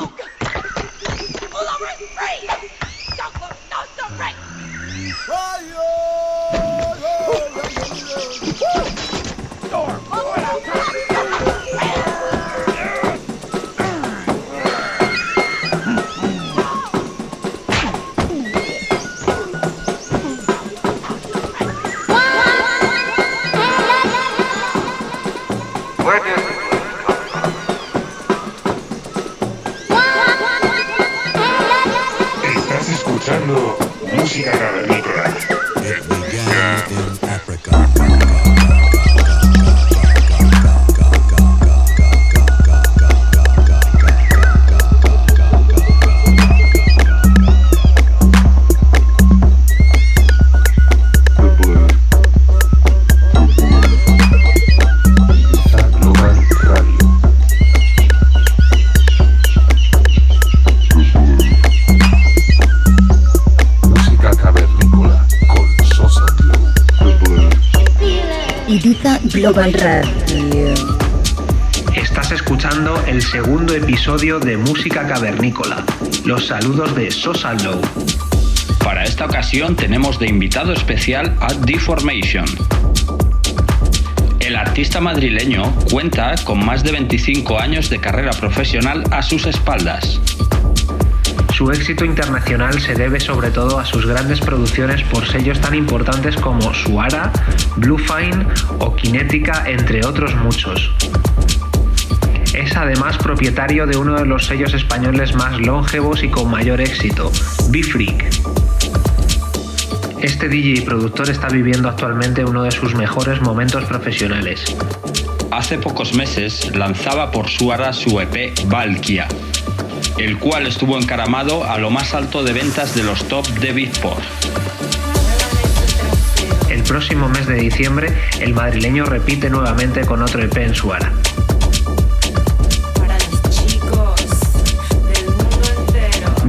No! Pull over and freeze! Don't look, no, don't break! Fire! Storm! Episodio de Música Cavernícola. Los saludos de Sosa Low. Para esta ocasión tenemos de invitado especial a Deformation. El artista madrileño cuenta con más de 25 años de carrera profesional a sus espaldas. Su éxito internacional se debe sobre todo a sus grandes producciones por sellos tan importantes como Suara, Bluefine o Kinetica, entre otros muchos. Es además propietario de uno de los sellos españoles más longevos y con mayor éxito, B-Freak. Este DJ y productor está viviendo actualmente uno de sus mejores momentos profesionales. Hace pocos meses lanzaba por Suara su EP Valkia, el cual estuvo encaramado a lo más alto de ventas de los top de Beatport. El próximo mes de diciembre, el madrileño repite nuevamente con otro EP en Suara.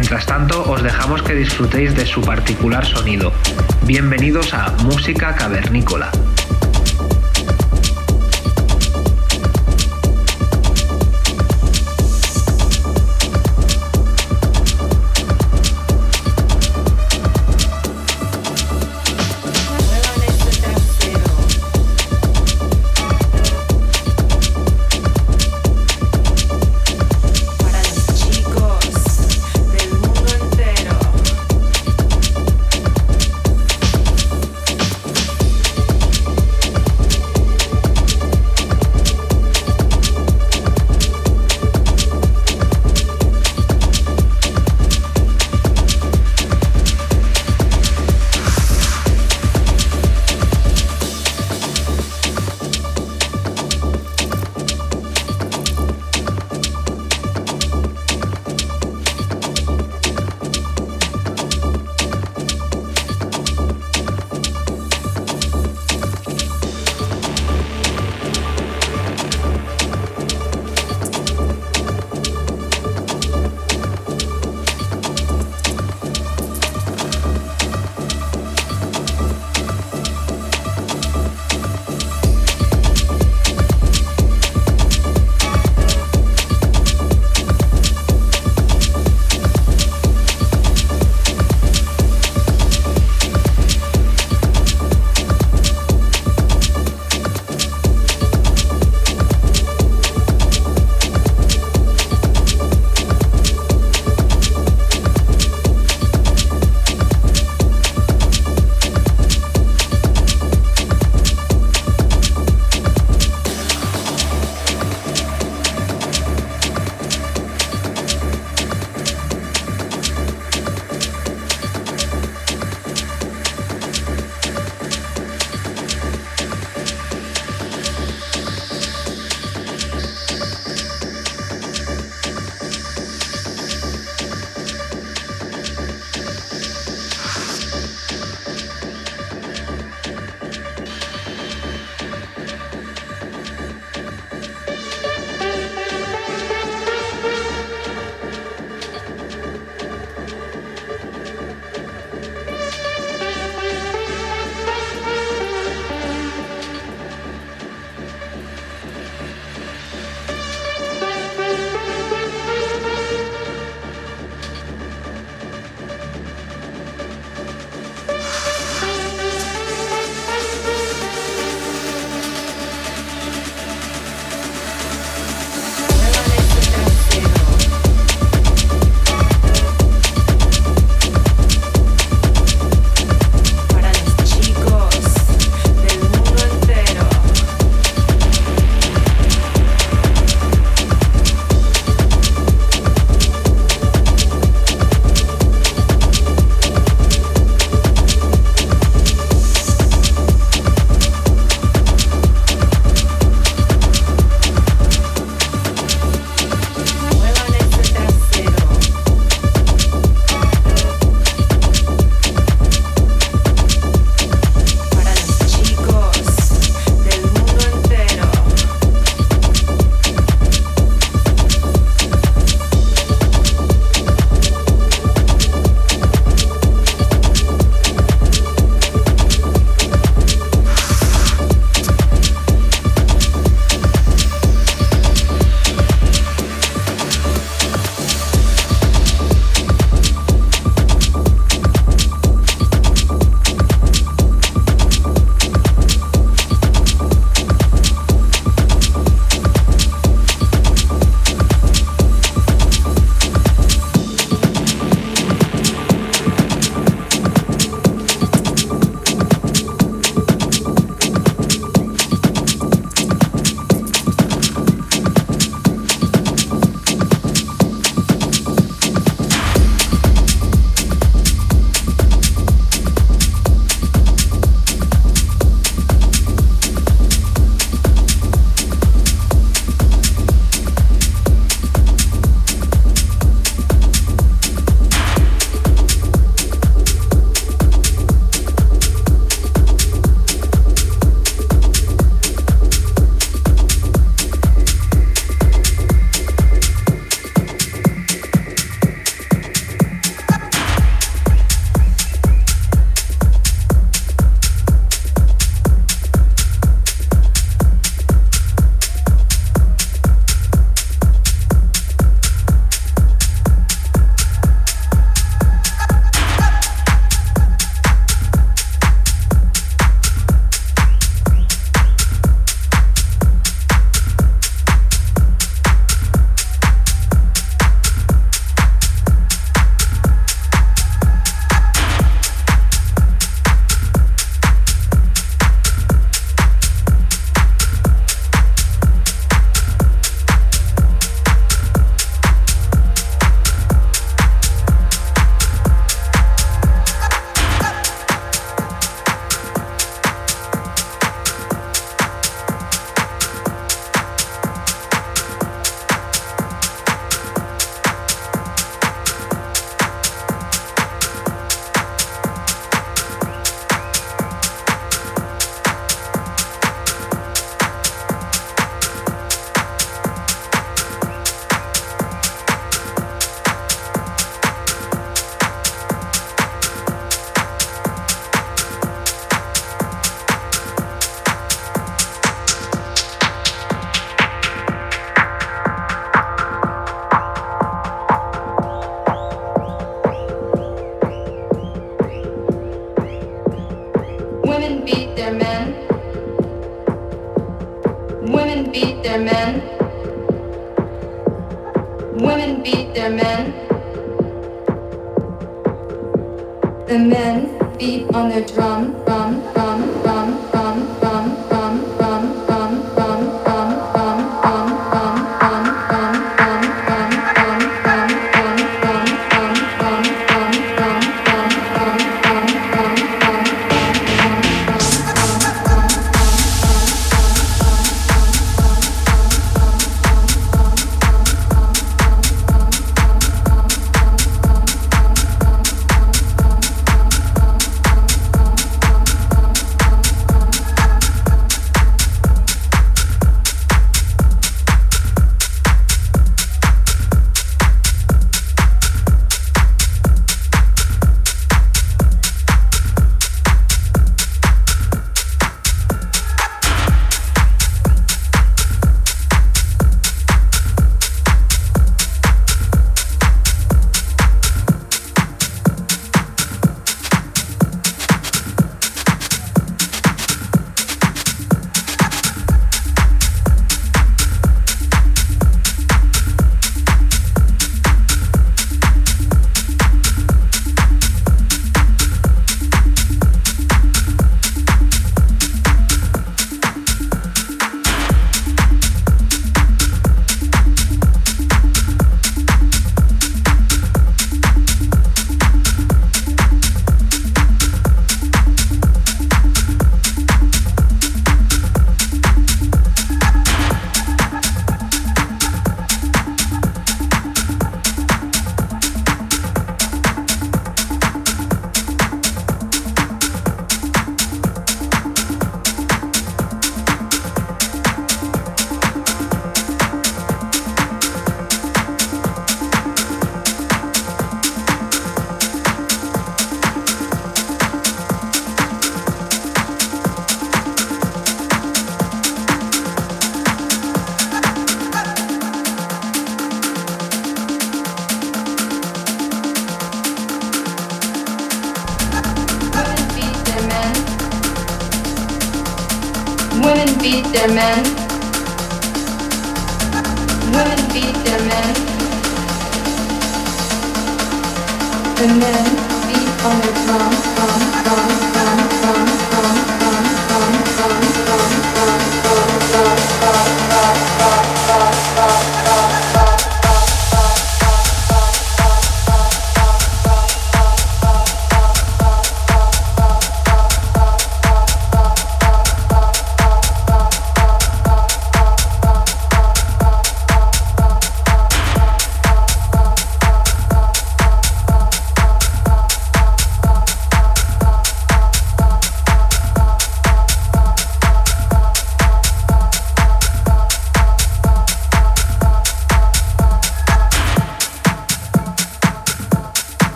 Mientras tanto, os dejamos que disfrutéis de su particular sonido. Bienvenidos a Música Cavernícola. beat their men. Women beat their men. The men beat on their drum, drum, drum, drum.